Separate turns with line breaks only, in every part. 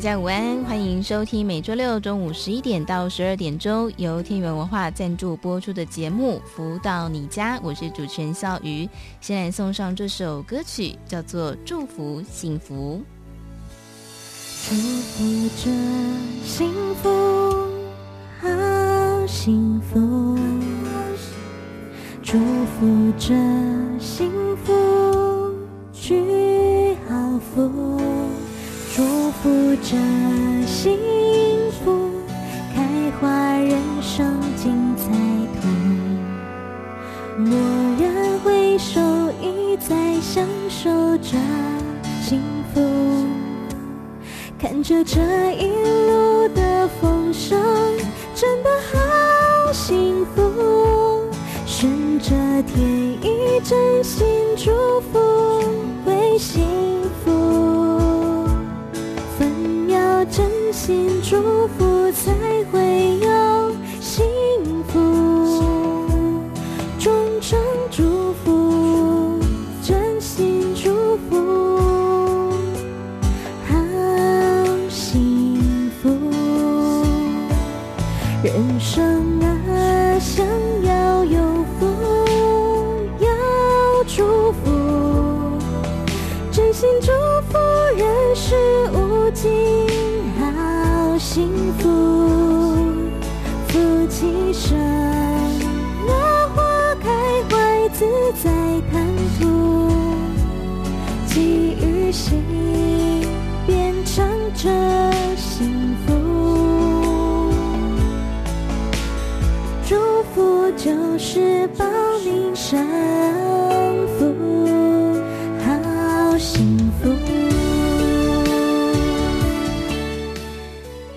大家午安，欢迎收听每周六中午十一点到十二点钟由天元文化赞助播出的节目《福到你家》，我是主持人笑鱼。先来送上这首歌曲，叫做《祝福幸福》。
祝福着幸福，好幸福。祝福着幸福，聚好福。祝福着幸福，开花人生精彩图。蓦然回首，已在享受着幸福。看着这一路的风霜，真的好幸福。顺着天意，真心祝福会幸福。真心祝福，才会有幸福。衷诚祝福，真心祝福，好幸福。人生啊，想要有福，要祝福，真心祝福，人世无尽。幸福，福气生，那花开怀自在谈吐，寄予心，变成这幸福。祝福就是保你生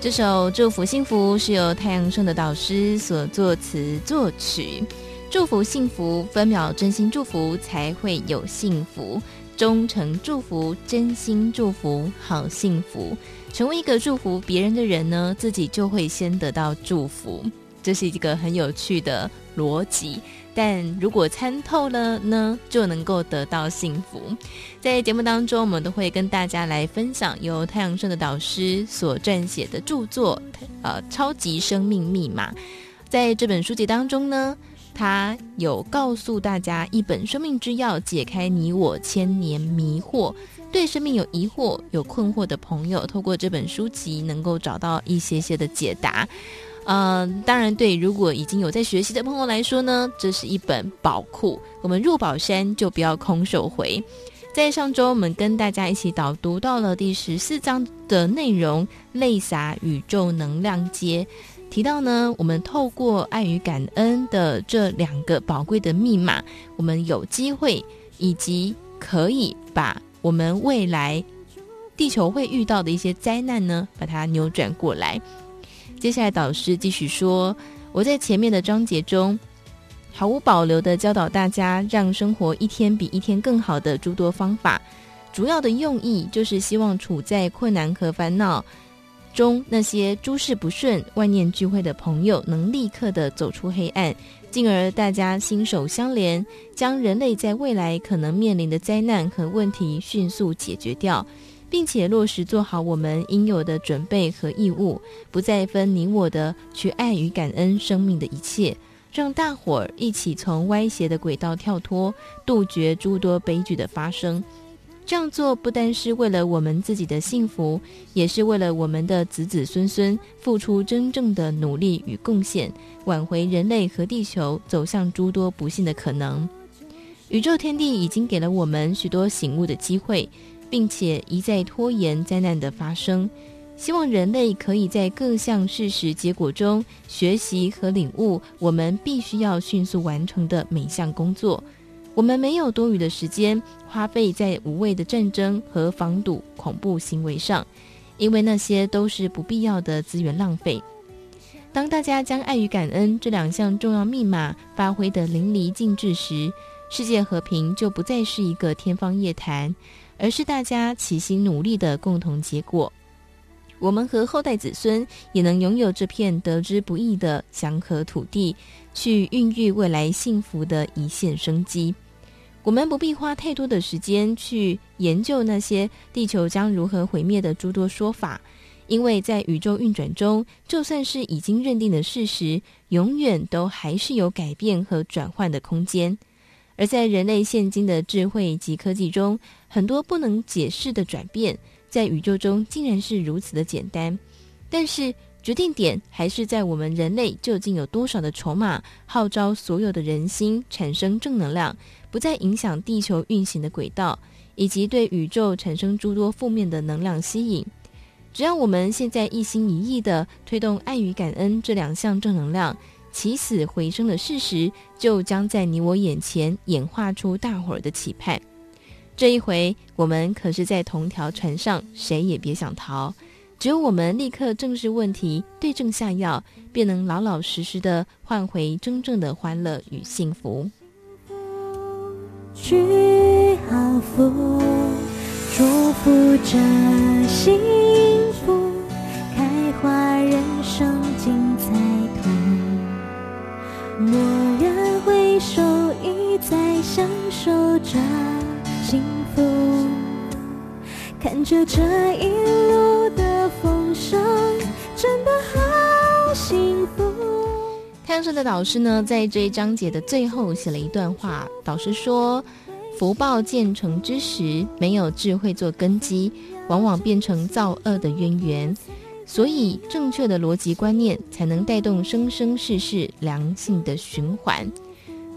这首《祝福幸福》是由太阳盛德导师所作词作曲。祝福幸福，分秒真心祝福，才会有幸福。忠诚祝福，真心祝福，好幸福。成为一个祝福别人的人呢，自己就会先得到祝福。这是一个很有趣的逻辑。但如果参透了呢，就能够得到幸福。在节目当中，我们都会跟大家来分享由太阳盛的导师所撰写的著作《呃超级生命密码》。在这本书籍当中呢，他有告诉大家一本生命之钥，解开你我千年迷惑。对生命有疑惑、有困惑的朋友，透过这本书籍，能够找到一些些的解答。嗯、当然，对如果已经有在学习的朋友来说呢，这是一本宝库。我们入宝山就不要空手回。在上周，我们跟大家一起导读到了第十四章的内容，泪洒宇宙能量街，提到呢，我们透过爱与感恩的这两个宝贵的密码，我们有机会以及可以把我们未来地球会遇到的一些灾难呢，把它扭转过来。接下来，导师继续说：“我在前面的章节中，毫无保留地教导大家，让生活一天比一天更好的诸多方法。主要的用意就是希望处在困难和烦恼中那些诸事不顺、万念俱灰的朋友，能立刻地走出黑暗，进而大家心手相连，将人类在未来可能面临的灾难和问题迅速解决掉。”并且落实做好我们应有的准备和义务，不再分你我的去爱与感恩生命的一切，让大伙儿一起从歪斜的轨道跳脱，杜绝诸多悲剧的发生。这样做不单是为了我们自己的幸福，也是为了我们的子子孙孙付出真正的努力与贡献，挽回人类和地球走向诸多不幸的可能。宇宙天地已经给了我们许多醒悟的机会。并且一再拖延灾难的发生，希望人类可以在各项事实结果中学习和领悟我们必须要迅速完成的每项工作。我们没有多余的时间花费在无谓的战争和防堵恐怖行为上，因为那些都是不必要的资源浪费。当大家将爱与感恩这两项重要密码发挥得淋漓尽致时，世界和平就不再是一个天方夜谭，而是大家齐心努力的共同结果。我们和后代子孙也能拥有这片得之不易的祥和土地，去孕育未来幸福的一线生机。我们不必花太多的时间去研究那些地球将如何毁灭的诸多说法，因为在宇宙运转中，就算是已经认定的事实，永远都还是有改变和转换的空间。而在人类现今的智慧及科技中，很多不能解释的转变，在宇宙中竟然是如此的简单。但是决定点还是在我们人类究竟有多少的筹码，号召所有的人心产生正能量。不再影响地球运行的轨道，以及对宇宙产生诸多负面的能量吸引。只要我们现在一心一意地推动爱与感恩这两项正能量，起死回生的事实就将在你我眼前演化出大伙儿的期盼。这一回，我们可是在同条船上，谁也别想逃。只有我们立刻正视问题，对症下药，便能老老实实的换回真正的欢乐与幸福。
去好福，祝福着幸福，开花人生精彩图。蓦然回首，已在享受着幸福，看着这一路的风声，真的好幸福。
太阳盛德导师呢，在这一章节的最后写了一段话。导师说：“福报建成之时，没有智慧做根基，往往变成造恶的渊源。所以，正确的逻辑观念才能带动生生世世良性的循环。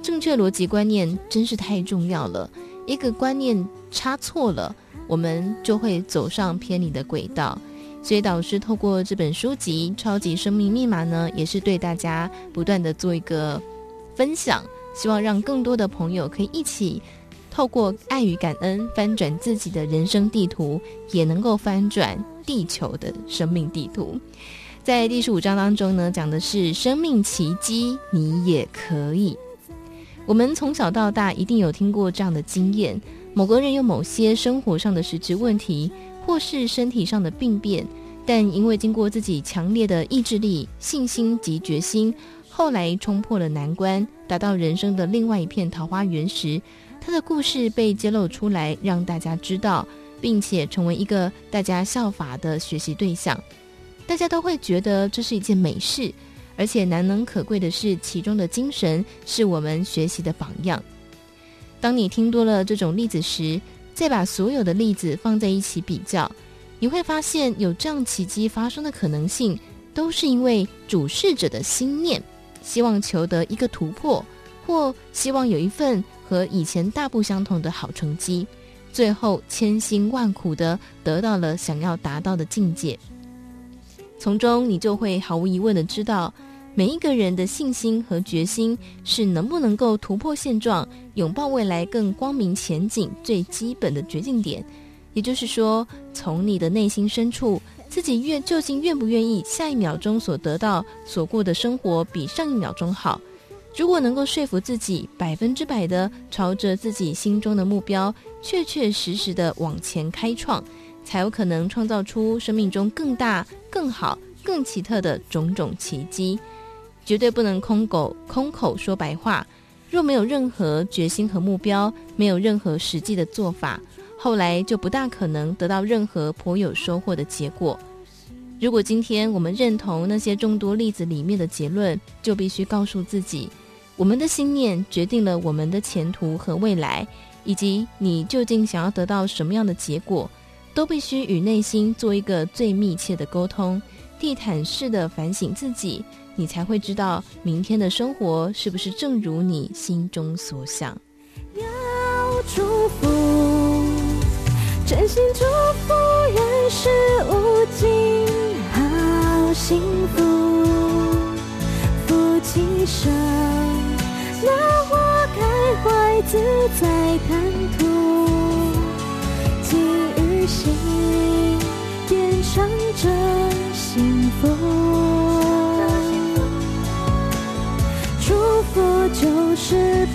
正确逻辑观念真是太重要了，一个观念差错了，我们就会走上偏离的轨道。”所以，导师透过这本书籍《超级生命密码》呢，也是对大家不断的做一个分享，希望让更多的朋友可以一起透过爱与感恩翻转自己的人生地图，也能够翻转地球的生命地图。在第十五章当中呢，讲的是生命奇迹，你也可以。我们从小到大一定有听过这样的经验：某个人有某些生活上的实质问题。或是身体上的病变，但因为经过自己强烈的意志力、信心及决心，后来冲破了难关，达到人生的另外一片桃花源时，他的故事被揭露出来，让大家知道，并且成为一个大家效法的学习对象。大家都会觉得这是一件美事，而且难能可贵的是，其中的精神是我们学习的榜样。当你听多了这种例子时，再把所有的例子放在一起比较，你会发现有这样奇迹发生的可能性，都是因为主事者的心念，希望求得一个突破，或希望有一份和以前大不相同的好成绩，最后千辛万苦地得到了想要达到的境界。从中你就会毫无疑问地知道。每一个人的信心和决心是能不能够突破现状、拥抱未来更光明前景最基本的决定点。也就是说，从你的内心深处，自己愿究竟愿不愿意下一秒钟所得到、所过的生活比上一秒钟好？如果能够说服自己百分之百的朝着自己心中的目标，确确实实的往前开创，才有可能创造出生命中更大、更好、更奇特的种种奇迹。绝对不能空口空口说白话。若没有任何决心和目标，没有任何实际的做法，后来就不大可能得到任何颇有收获的结果。如果今天我们认同那些众多例子里面的结论，就必须告诉自己：我们的信念决定了我们的前途和未来，以及你究竟想要得到什么样的结果，都必须与内心做一个最密切的沟通，地毯式的反省自己。你才会知道明天的生活是不是正如你心中所想。
要祝福，真心祝福，人世无尽。好幸福。夫妻生，那花开怀自在谈吐，变成真幸福。祝福就是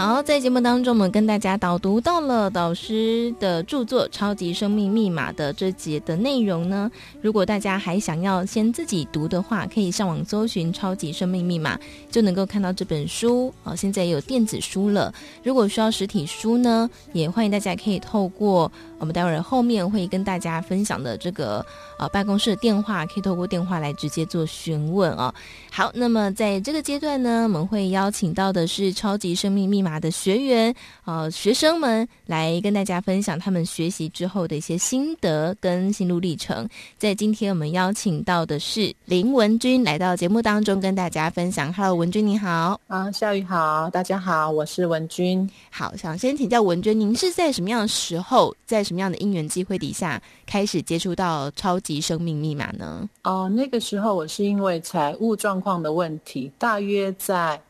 好，
在节目当中，我们跟大家导读到了导师的著作《超级生命密码》的这节的内容呢。如果大家还想要先自己读的话，可以上网搜寻《超级生命密码》，就能够看到这本书。哦，现在也有电子书了。如果需要实体书呢，也欢迎大家可以透过我们待会儿后面会跟大家分享的这个呃办公室的电话，可以透过电话来直接做询问哦。好，那么在这个阶段呢，我们会邀请到的是《超级生命密码》的学员，呃，学生们来跟大家分享他们学习之后的一些心得跟心路历程。在今天我们邀请到的是林文君来到节目当中跟大家分享。Hello，文君你好。
啊，夏雨好，大家好，我是文君。
好，想先请教文君，您是在什么样的时候，在什么样的因缘机会底下开始接触到超级生命密码呢？
哦，那个时候我是因为财务状况的问题，大约在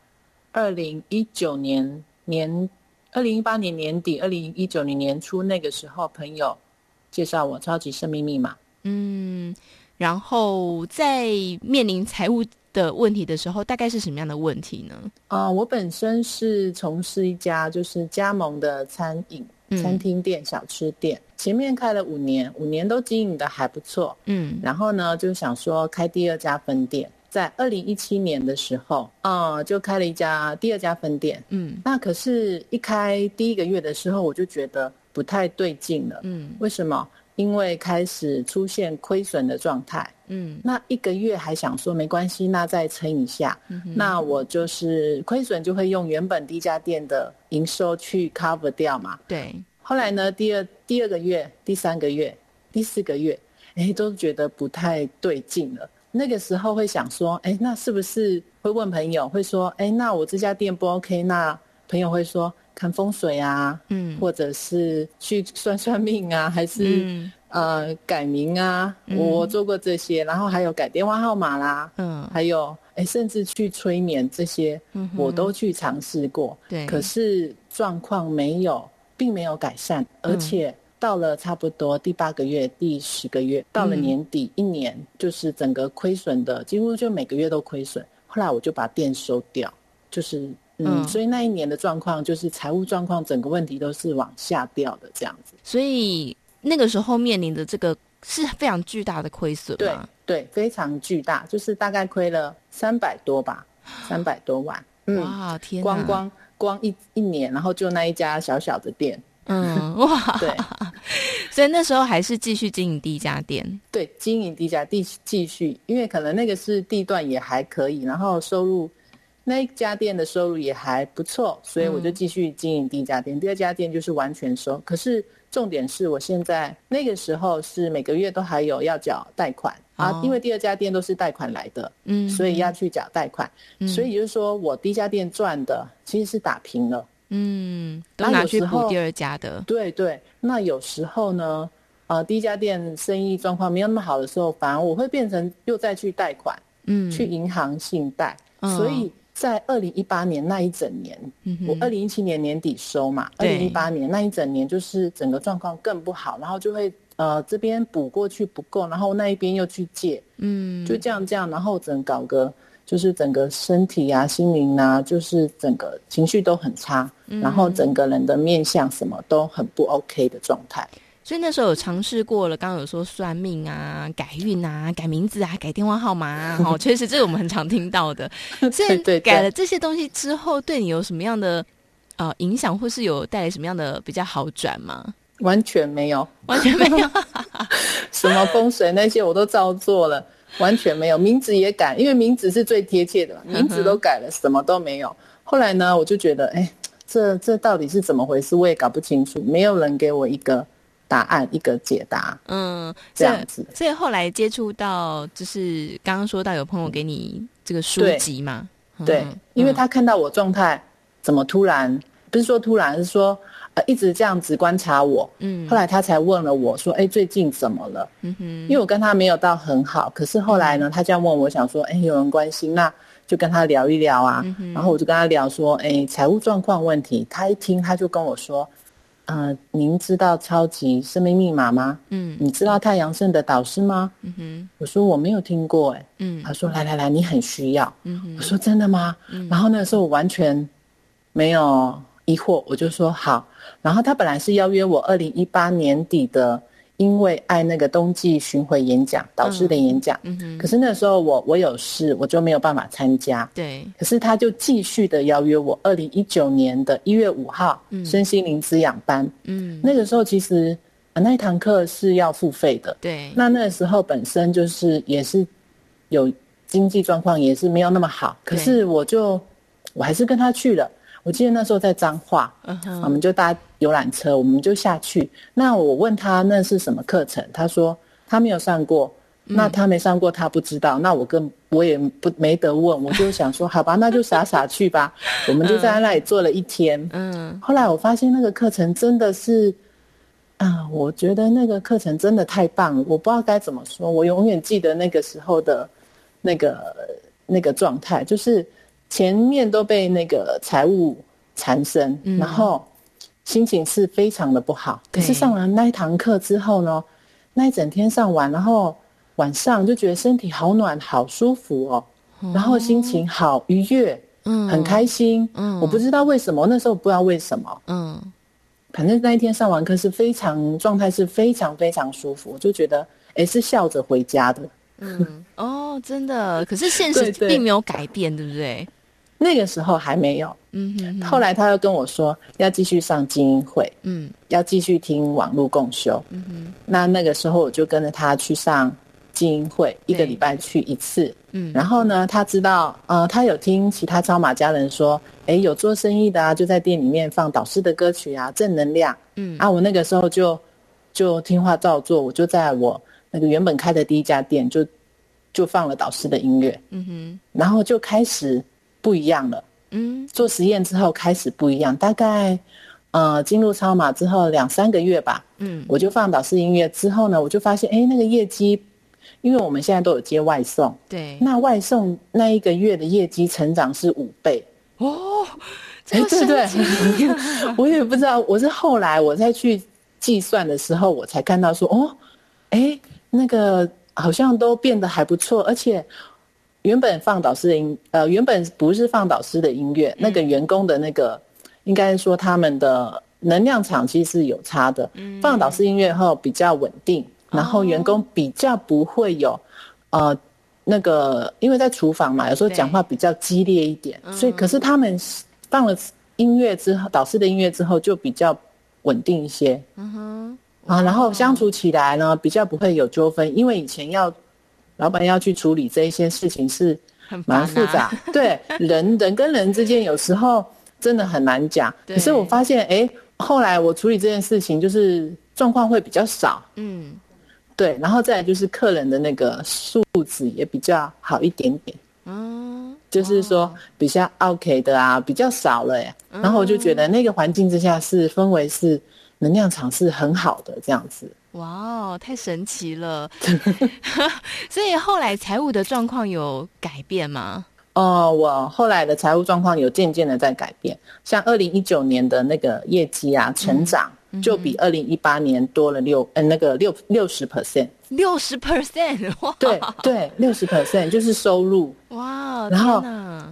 二零一九年。年二零一八年年底，二零一九年年初那个时候，朋友介绍我《超级生命密码》。
嗯，然后在面临财务的问题的时候，大概是什么样的问题呢？
啊、呃，我本身是从事一家就是加盟的餐饮、嗯、餐厅店、小吃店，前面开了五年，五年都经营的还不错。嗯，然后呢，就想说开第二家分店。在二零一七年的时候，啊，就开了一家第二家分店。嗯，那可是，一开第一个月的时候，我就觉得不太对劲了。嗯，为什么？因为开始出现亏损的状态。嗯，那一个月还想说没关系，那再撑一下。嗯，那我就是亏损就会用原本第一家店的营收去 cover 掉嘛。对。后来呢，第二第二个月、第三个月、第四个月，哎，都觉得不太对劲了。那个时候会想说，哎，那是不是会问朋友，会说，哎，那我这家店不 OK？那朋友会说看风水啊，嗯，或者是去算算命啊，还是、嗯、呃改名啊？我做过这些，然后还有改电话号码啦，嗯，还有哎，甚至去催眠这些，我都去尝试过，对，可是状况没有，并没有改善，而且。到了差不多第八个月、第十个月，到了年底一年，就是整个亏损的，几乎就每个月都亏损。后来我就把店收掉，就是嗯，嗯，所以那一年的状况就是财务状况，整个问题都是往下掉的这样子。
所以那个时候面临的这个是非常巨大的亏损，
对对，非常巨大，就是大概亏了三百多吧，三百多万。嗯、
哇天，
光光光一一年，然后就那一家小小的店。
嗯哇，对，所以那时候还是继续经营第一家店，
对，经营第一家继继续，因为可能那个是地段也还可以，然后收入那一家店的收入也还不错，所以我就继续经营第一家店。嗯、第二家店就是完全收，可是重点是我现在那个时候是每个月都还有要缴贷款、哦、啊，因为第二家店都是贷款来的，嗯，所以要去缴贷款，嗯、所以就是说我第一家店赚的其实是打平了。
嗯，都拿去补第二家的。
对对，那有时候呢，呃，第一家店生意状况没有那么好的时候，反而我会变成又再去贷款，嗯，去银行信贷。嗯、所以在二零一八年那一整年，嗯、我二零一七年年底收嘛，二零一八年那一整年就是整个状况更不好，然后就会呃这边补过去不够，然后那一边又去借，嗯，就这样这样，然后整搞个。就是整个身体啊、心灵啊，就是整个情绪都很差，嗯、然后整个人的面相什么都很不 OK 的状态。
所以那时候有尝试过了，刚刚有说算命啊、改运啊、改名字啊、改电话号码啊，哦，确实这是我们很常听到的。所以改了这些东西之后，对你有什么样的呃影响，或是有带来什么样的比较好转吗？
完全没有，
完全没有，
什么风水那些我都照做了。完全没有，名字也改，因为名字是最贴切的嘛，名字都改了，什么都没有。后来呢，我就觉得，哎，这这到底是怎么回事？我也搞不清楚，没有人给我一个答案，一个解答。嗯，这样子。
所以后来接触到，就是刚刚说到有朋友给你这个书籍嘛？
对，嗯、对，因为他看到我状态怎么突然，不是说突然，是说。呃一直这样子观察我，嗯，后来他才问了我说，哎，最近怎么了？嗯哼，因为我跟他没有到很好，可是后来呢，他这样问我，想说，哎，有人关心，那就跟他聊一聊啊，嗯，然后我就跟他聊说，哎，财务状况问题，他一听他就跟我说。呃，您知道超级生命密码吗？嗯，你知道太阳盛的导师吗？嗯哼，我说我没有听过，哎，嗯，他说来来来，你很需要，嗯哼，我说真的吗？嗯，然后那个时候我完全没有疑惑，我就说好，然后他本来是邀约我二零一八年底的。因为爱那个冬季巡回演讲，导师的演讲，嗯嗯、可是那时候我我有事，我就没有办法参加。对，可是他就继续的邀约我，二零一九年的一月五号，嗯、身心灵滋养班。嗯，那个时候其实那一堂课是要付费的。对，那那个时候本身就是也是有经济状况也是没有那么好，可是我就我还是跟他去了。我记得那时候在彰化，uh. 我们就搭游览车，我们就下去。那我问他那是什么课程，他说他没有上过。嗯、那他没上过，他不知道。那我跟我也不没得问，我就想说好吧，那就傻傻去吧。我们就在那里坐了一天。嗯，后来我发现那个课程真的是，啊，我觉得那个课程真的太棒了。我不知道该怎么说，我永远记得那个时候的那个那个状态，就是。前面都被那个财务缠身，嗯、然后心情是非常的不好。可是上完那一堂课之后呢，那一整天上完，然后晚上就觉得身体好暖、好舒服哦，哦。然后心情好愉悦，嗯，很开心。嗯，我不知道为什么，那时候不知道为什么，嗯，反正那一天上完课是非常状态是非常非常舒服，我就觉得哎是笑着回家的。
嗯，哦，真的，可是现实并没有改变，对，对，对不对？
那个时候还没有，嗯哼，哼。后来他又跟我说要继续上精英会，嗯，要继续听网络共修，嗯哼。那那个时候我就跟着他去上精英会，一个礼拜去一次，嗯。然后呢，他知道，呃，他有听其他超马家人说，哎，有做生意的啊，就在店里面放导师的歌曲啊，正能量，嗯。啊，我那个时候就就听话照做，我就在我那个原本开的第一家店就就放了导师的音乐，嗯哼。然后就开始。不一样了，嗯，做实验之后开始不一样，大概，呃，进入超码之后两三个月吧，嗯，我就放导师音乐之后呢，我就发现，哎，那个业绩，因为我们现在都有接外送，对，那外送那一个月的业绩成长是五倍，哦，哎，对对，我也不知道，我是后来我再去计算的时候，我才看到说，哦，哎，那个好像都变得还不错，而且。原本放导师的音，呃，原本不是放导师的音乐，嗯、那个员工的那个，应该说他们的能量场其实是有差的。嗯、放导师音乐后比较稳定，然后员工比较不会有，哦、呃，那个因为在厨房嘛，有时候讲话比较激烈一点，所以可是他们放了音乐之后，导师的音乐之后就比较稳定一些。嗯哼，啊，然后相处起来呢，比较不会有纠纷，因为以前要。老板要去处理这一些事情是蛮复杂，啊、对人人跟人之间有时候真的很难讲。对。可是我发现，哎，后来我处理这件事情就是状况会比较少，嗯，对，然后再来就是客人的那个素质也比较好一点点，嗯，就是说比较 OK 的啊比较少了耶，然后我就觉得那个环境之下是氛围是能量场是很好的这样子。
哇哦，太神奇了！所以后来财务的状况有改变吗？
哦，我后来的财务状况有渐渐的在改变，像二零一九年的那个业绩啊，成长就比二零一八年多了六，嗯、呃，那个六六十 percent。
六十 percent，哇！
对对，六十 percent 就是收入哇，然后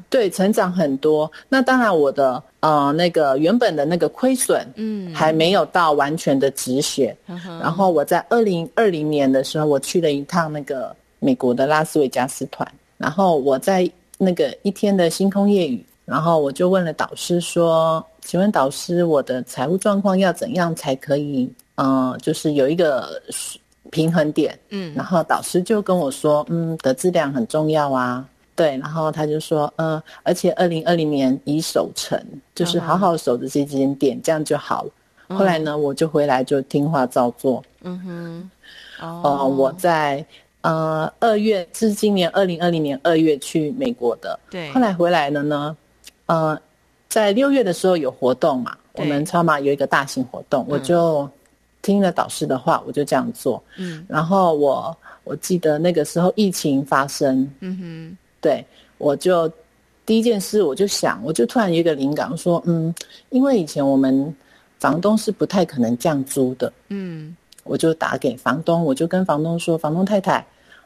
对成长很多。那当然，我的呃那个原本的那个亏损，嗯，还没有到完全的止血。嗯、然后我在二零二零年的时候，我去了一趟那个美国的拉斯维加斯团。然后我在那个一天的星空夜雨，然后我就问了导师说：“请问导师，我的财务状况要怎样才可以？嗯、呃，就是有一个。”平衡点，嗯，然后导师就跟我说，嗯，的质量很重要啊，对，然后他就说，嗯，而且二零二零年已守成，就是好好守着这几间店，这样就好了。后来呢，我就回来就听话照做，嗯哼，哦，我在呃二月是今年二零二零年二月去美国的，对，后来回来了呢，呃，在六月的时候有活动嘛。我们超马有一个大型活动，我就听了导师的话，我就这样做。嗯，然后我我记得那个时候疫情发生，嗯哼，对，我就第一件事我就想，我就突然有一个灵感，说，嗯，因为以前我们房东是不太可能降租的，嗯，我就打给房东，我就跟房东说，房东太太，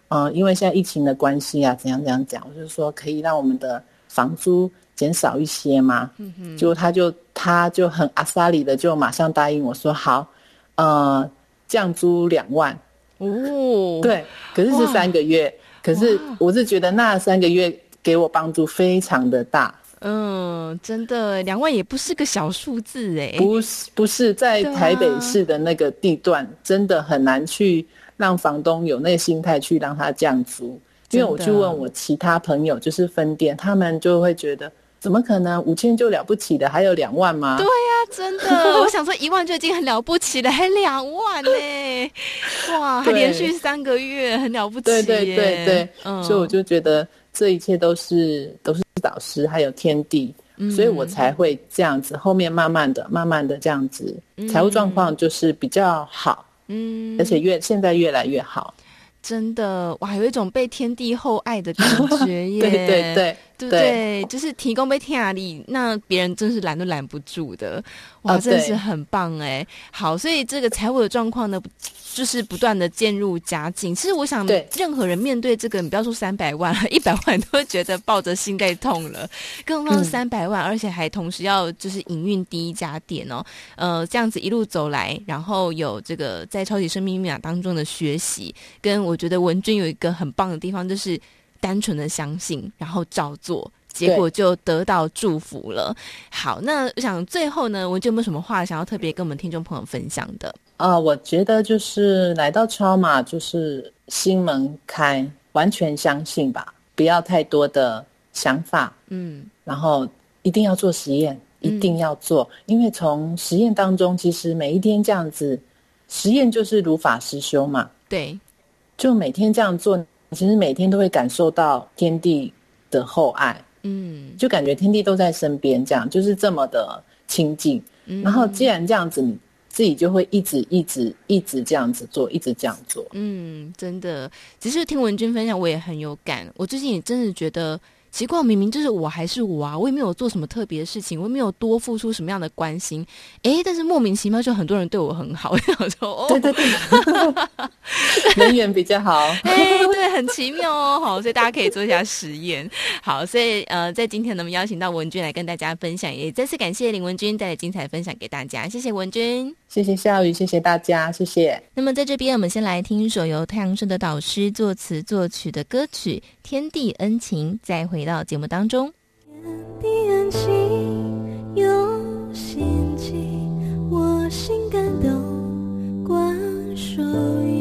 啊、呃，因为现在疫情的关系啊，怎样怎样讲，我就说可以让我们的房租。减少一些吗？嗯哼，就他就他就很阿萨里的就马上答应我说好，呃，降租两万。哦，对，可是是三个月，可是我是觉得那三个月给我帮助非常的大，
嗯，真的两万也不是个小数字哎，
不是不是在台北市的那个地段，啊、真的很难去让房东有那个心态去让他降租，因为我去问我其他朋友就是分店，他们就会觉得。怎么可能五千就了不起的，还有两万吗？
对呀、啊，真的，我想说一万就已经很了不起了，还两万呢？哇，还连续三个月，很了不起。
对对对对，嗯，所以我就觉得这一切都是都是导师还有天地，嗯、所以我才会这样子。后面慢慢的、慢慢的这样子，财务状况就是比较好，嗯，而且越现在越来越好。
真的哇，有一种被天地厚爱的感觉 耶！
对
对对，对就是提供被天涯力，那别人真是拦都拦不住的。哇，真的是很棒哎！好，所以这个财务的状况呢，就是不断的渐入佳境。其实我想，任何人面对这个，你不要说三百万，一百万都会觉得抱着心在痛了，更何况是三百万，嗯、而且还同时要就是营运第一家店哦。呃，这样子一路走来，然后有这个在超级生命密码当中的学习跟。我觉得文君有一个很棒的地方，就是单纯的相信，然后照做，结果就得到祝福了。好，那我想最后呢，文君有没有什么话想要特别跟我们听众朋友分享的？
啊、呃，我觉得就是来到超马，就是心门开，完全相信吧，不要太多的想法，嗯，然后一定要做实验，一定要做，嗯、因为从实验当中，其实每一天这样子，实验就是如法实修嘛，
对。
就每天这样做，其实每天都会感受到天地的厚爱，嗯，就感觉天地都在身边，这样就是这么的亲近。嗯、然后既然这样子，你自己就会一直一直一直这样子做，一直这样做。
嗯，真的，其实听文君分享，我也很有感。我最近也真的觉得。奇怪，明明就是我还是我啊，我也没有做什么特别的事情，我也没有多付出什么样的关心，诶，但是莫名其妙就很多人对我很好，我想说，哦，
对对对，人缘比较好，
哎，对，很奇妙哦，好，所以大家可以做一下实验，好，所以呃，在今天呢，我们邀请到文君来跟大家分享，也再次感谢林文君带来精彩分享给大家，谢谢文君，
谢谢笑雨，谢谢大家，谢谢。
那么在这边，我们先来听一首由太阳社的导师作词作曲的歌曲《天地恩情》，再回。到节目当中。
天地恩情用心记，我心感动，观受益，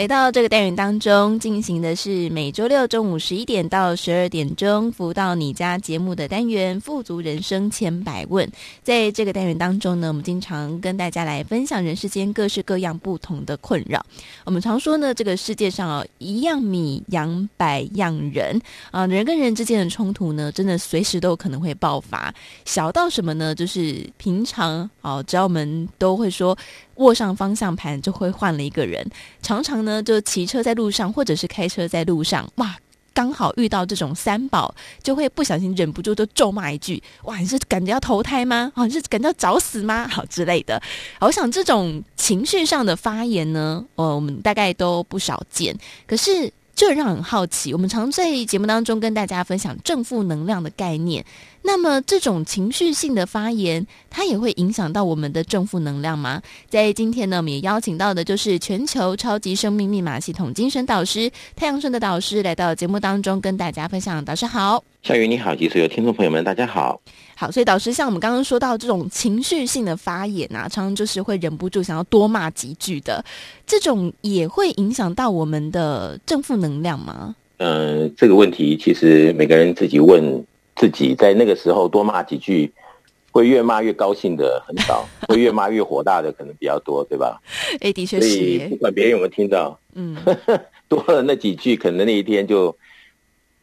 来到这个单元当中，进行的是每周六中午十一点到十二点钟，服务到你家节目的单元“富足人生千百问”。在这个单元当中呢，我们经常跟大家来分享人世间各式各样不同的困扰。我们常说呢，这个世界上啊，一样米养百样人啊，人跟人之间的冲突呢，真的随时都可能会爆发。小到什么呢？就是平常哦，只要我们都会说。握上方向盘就会换了一个人，常常呢就骑车在路上，或者是开车在路上，哇，刚好遇到这种三宝，就会不小心忍不住就咒骂一句：“哇，你是感觉要投胎吗？啊，你是感觉要找死吗？好之类的。”我想这种情绪上的发言呢，呃，我们大概都不少见，可是。这让人很好奇，我们常在节目当中跟大家分享正负能量的概念。那么，这种情绪性的发言，它也会影响到我们的正负能量吗？在今天呢，我们也邀请到的就是全球超级生命密码系统精神导师太阳盛德导师来到节目当中跟大家分享。导师好，
夏雨你好，及所有听众朋友们，大家好。
好，所以导师，像我们刚刚说到这种情绪性的发言啊，常常就是会忍不住想要多骂几句的，这种也会影响到我们的正负能量吗？
嗯、呃，这个问题其实每个人自己问自己，在那个时候多骂几句，会越骂越高兴的很少，会越骂越火大的可能比较多，对吧？
哎，的确是。
所以不管别人有没有听到，嗯，多了那几句，可能那一天就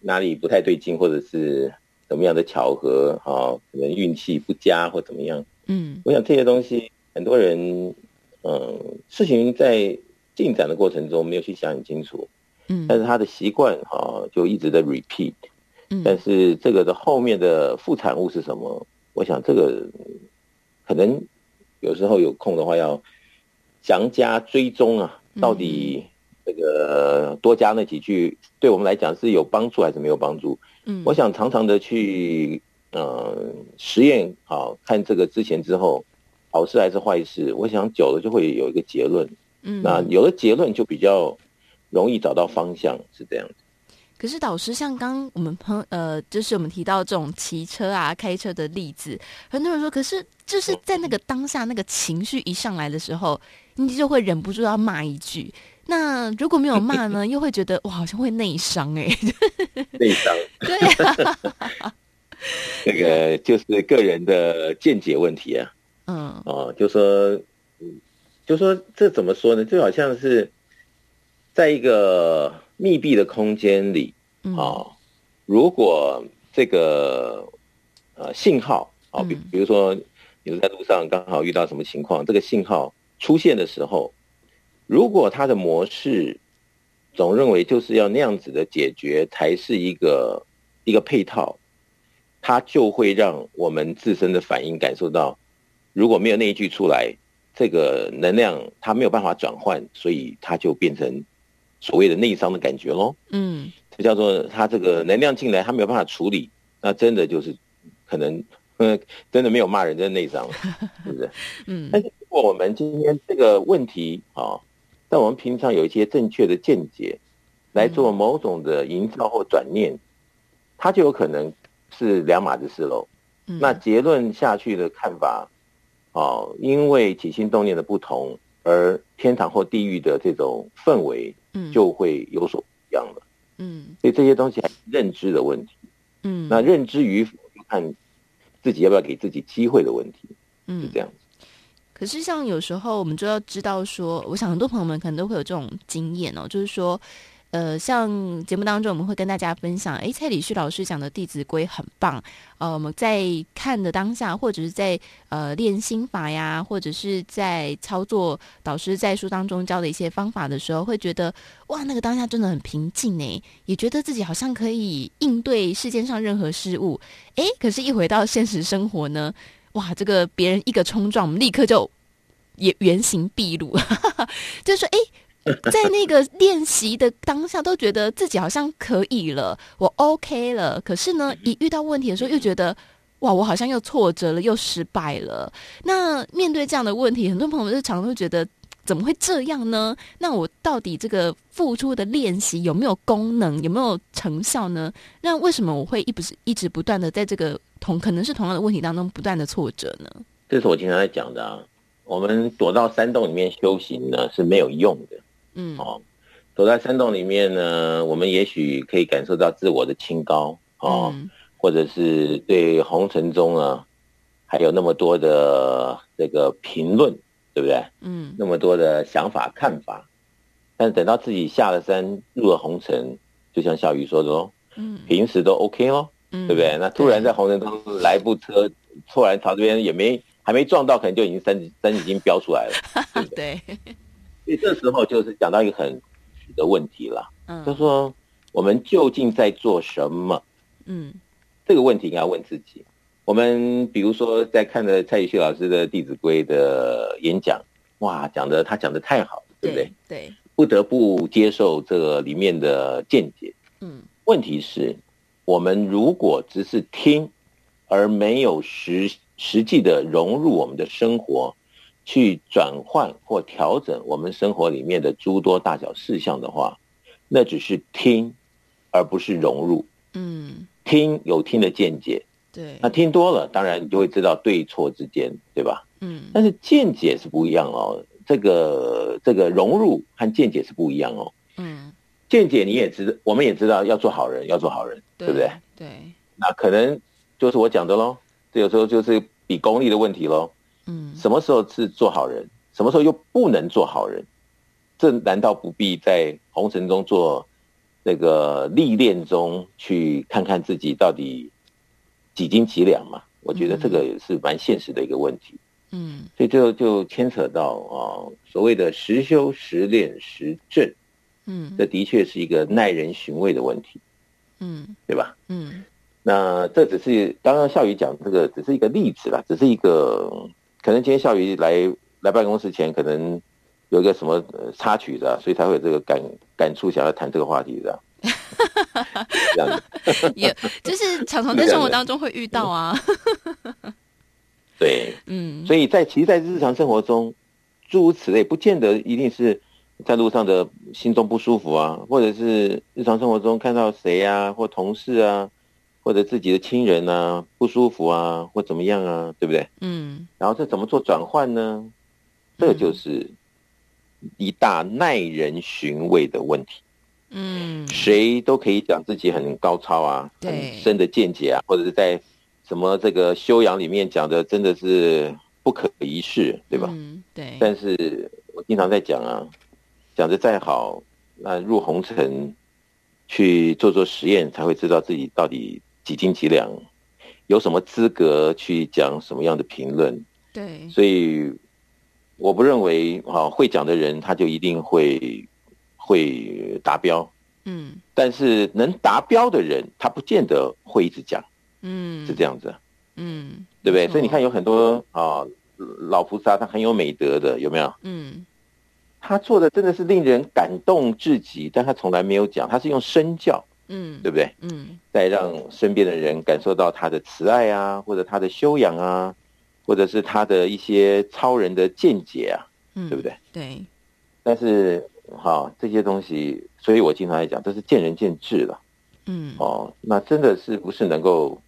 哪里不太对劲，或者是。怎么样的巧合啊？可能运气不佳或怎么样？嗯，我想这些东西，很多人，嗯，事情在进展的过程中没有去想很清楚，嗯，但是他的习惯哈，就一直在 repeat，嗯，但是这个的后面的副产物是什么？我想这个可能有时候有空的话要详加追踪啊，到底这个多加那几句，对我们来讲是有帮助还是没有帮助？嗯，我想常常的去，呃，实验好，看这个之前之后，好事还是坏事。我想久了就会有一个结论。嗯，那有了结论就比较容易找到方向，是这样子。
可是导师，像刚我们朋呃，就是我们提到这种骑车啊、开车的例子，很多人说，可是就是在那个当下那个情绪一上来的时候，你就会忍不住要骂一句。那如果没有骂呢，又会觉得哇，好像会内伤哎。
内伤。对啊。那个就是个人的见解问题啊。嗯。哦，就说，就说这怎么说呢？就好像是在一个密闭的空间里啊，哦，如果这个呃信号啊，比比如说你在路上刚好遇到什么情况，这个信号出现的时候。如果它的模式总认为就是要那样子的解决才是一个一个配套，它就会让我们自身的反应感受到，如果没有那一句出来，这个能量它没有办法转换，所以它就变成所谓的内伤的感觉喽。嗯，这叫做他这个能量进来，他没有办法处理，那真的就是可能，嗯，真的没有骂人，真的内伤了，是不是？嗯。但是如果我们今天这个问题啊。但我们平常有一些正确的见解，来做某种的营造或转念，它就有可能是两码子事喽。那结论下去的看法，哦，因为起心动念的不同，而天堂或地狱的这种氛围，就会有所不一样了。嗯，所以这些东西还是认知的问题。嗯，那认知与否，看自己要不要给自己机会的问题。嗯，是这样子。
可是，像有时候我们就要知道说，我想很多朋友们可能都会有这种经验哦，就是说，呃，像节目当中我们会跟大家分享，诶，蔡礼旭老师讲的《弟子规》很棒，呃，我们在看的当下，或者是在呃练心法呀，或者是在操作导师在书当中教的一些方法的时候，会觉得哇，那个当下真的很平静诶，也觉得自己好像可以应对世间上任何事物，诶，可是，一回到现实生活呢？哇，这个别人一个冲撞，我们立刻就也原形毕露。就是说，哎，在那个练习的当下，都觉得自己好像可以了，我 OK 了。可是呢，一遇到问题的时候，又觉得
哇，我好像又挫折了，又失败了。那面对这样的问题，很多朋友日常会觉得。怎么会这样呢？那我到底这个付出的练习有没有功能，有没有成效呢？那为什么我会一不是一直不断的在这个同可能是同样的问题当中不断的挫折呢？
这是我经常在讲的啊。我们躲到山洞里面修行呢是没有用的。嗯，哦，躲在山洞里面呢，我们也许可以感受到自我的清高哦，嗯、或者是对红尘中啊还有那么多的这个评论。对不对？嗯，那么多的想法看法，但是等到自己下了山，入了红尘，就像小雨说的哦，嗯，平时都 OK 哦，嗯，对不对？那突然在红尘中来部车，突然朝这边也没还没撞到，可能就已经三三已经飙出来了，对不对？对，所以这时候就是讲到一个很的问题了，嗯，就说我们究竟在做什么？嗯，这个问题应该要问自己。我们比如说在看了蔡宇旭老师的《弟子规》的演讲，哇，讲的他讲的太好，对不对？对，对，不得不接受这个里面的见解。嗯，问题是，我们如果只是听，而没有实实际的融入我们的生活，去转换或调整我们生活里面的诸多大小事项的话，那只是听，而不是融入。嗯，听有听的见解。对，那听多了，当然你就会知道对错之间，对吧？嗯，但是见解是不一样哦。这个这个融入和见解是不一样哦。嗯，见解你也知，我们也知道要做好人，要做好人，对，对不对？对。那可能就是我讲的喽。这有时候就是比功力的问题喽。嗯。什么时候是做好人？什么时候又不能做好人？这难道不必在红尘中做那个历练中去看看自己到底？几斤几两嘛？我觉得这个也是蛮现实的一个问题。嗯，所以就就牵扯到啊，所谓的实修实练实证。嗯，这的确是一个耐人寻味的问题。嗯，对吧？嗯，那这只是刚刚笑宇讲这个只是一个例子啦，只是一个可能今天笑宇来来办公室前可能有一个什么插曲的，所以才会有这个感感触，想要谈这个话题的。这样子，
也就是常常在生活当中会遇到啊。
对，嗯，所以在其实，在日常生活中，诸如此类，不见得一定是在路上的心中不舒服啊，或者是日常生活中看到谁啊，或同事啊，或者自己的亲人啊不舒服啊，或怎么样啊，对不对？嗯。然后这怎么做转换呢？这就是一大耐人寻味的问题。嗯，谁都可以讲自己很高超啊，很深的见解啊，或者是在什么这个修养里面讲的真的是不可一世，对吧？嗯，对。但是我经常在讲啊，讲的再好，那入红尘去做做实验，才会知道自己到底几斤几两，有什么资格去讲什么样的评论？对。所以我不认为啊会讲的人他就一定会。会达标，嗯，但是能达标的人，他不见得会一直讲，嗯，是这样子，嗯，对不对？所以你看，有很多啊老菩萨，他很有美德的，有没有？嗯，他做的真的是令人感动至极，但他从来没有讲，他是用身教，嗯，对不对？嗯，再让身边的人感受到他的慈爱啊，或者他的修养啊，或者是他的一些超人的见解啊，嗯，对不对？对，但是。好，这些东西，所以我经常来讲，这是见仁见智了。嗯，哦，那真的是不是能够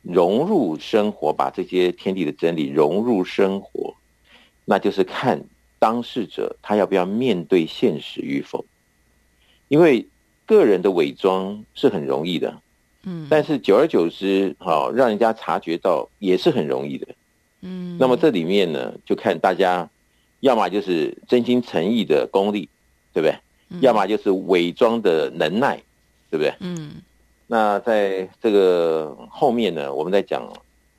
融入生活，把这些天地的真理融入生活，那就是看当事者他要不要面对现实与否。因为个人的伪装是很容易的，嗯，但是久而久之，好让人家察觉到也是很容易的，嗯。那么这里面呢，就看大家。要么就是真心诚意的功力，对不对？嗯、要么就是伪装的能耐，对不对？嗯。那在这个后面呢，我们在讲